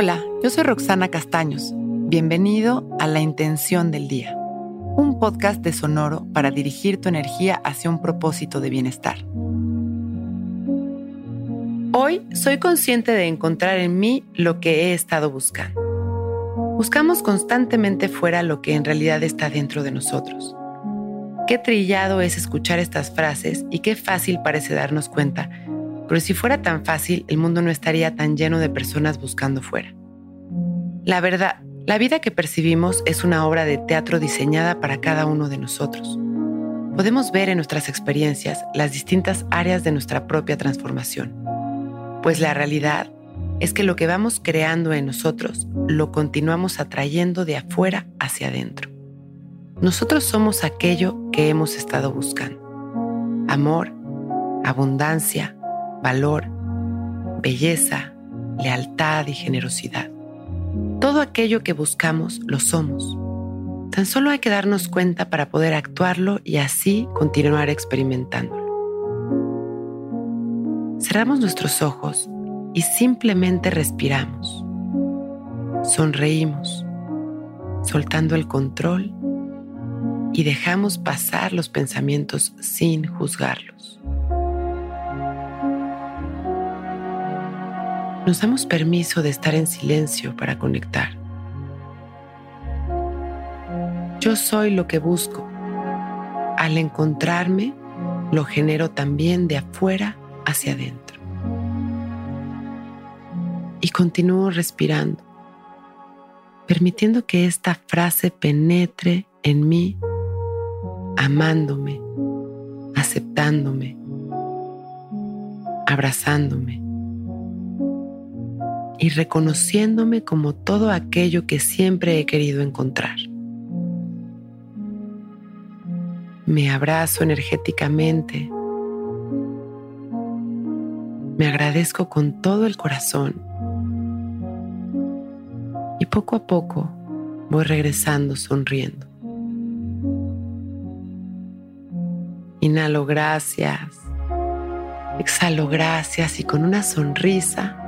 Hola, yo soy Roxana Castaños. Bienvenido a La Intención del Día, un podcast de Sonoro para dirigir tu energía hacia un propósito de bienestar. Hoy soy consciente de encontrar en mí lo que he estado buscando. Buscamos constantemente fuera lo que en realidad está dentro de nosotros. Qué trillado es escuchar estas frases y qué fácil parece darnos cuenta, pero si fuera tan fácil, el mundo no estaría tan lleno de personas buscando fuera. La verdad, la vida que percibimos es una obra de teatro diseñada para cada uno de nosotros. Podemos ver en nuestras experiencias las distintas áreas de nuestra propia transformación pues la realidad es que lo que vamos creando en nosotros lo continuamos atrayendo de afuera hacia adentro. Nosotros somos aquello que hemos estado buscando. Amor, abundancia, valor, belleza, lealtad y generosidad. Todo aquello que buscamos lo somos. Tan solo hay que darnos cuenta para poder actuarlo y así continuar experimentándolo. Cerramos nuestros ojos y simplemente respiramos. Sonreímos, soltando el control y dejamos pasar los pensamientos sin juzgarlos. Nos damos permiso de estar en silencio para conectar. Yo soy lo que busco. Al encontrarme, lo genero también de afuera hacia adentro. Y continúo respirando, permitiendo que esta frase penetre en mí, amándome, aceptándome, abrazándome y reconociéndome como todo aquello que siempre he querido encontrar. Me abrazo energéticamente me agradezco con todo el corazón y poco a poco voy regresando sonriendo. Inhalo gracias, exhalo gracias y con una sonrisa,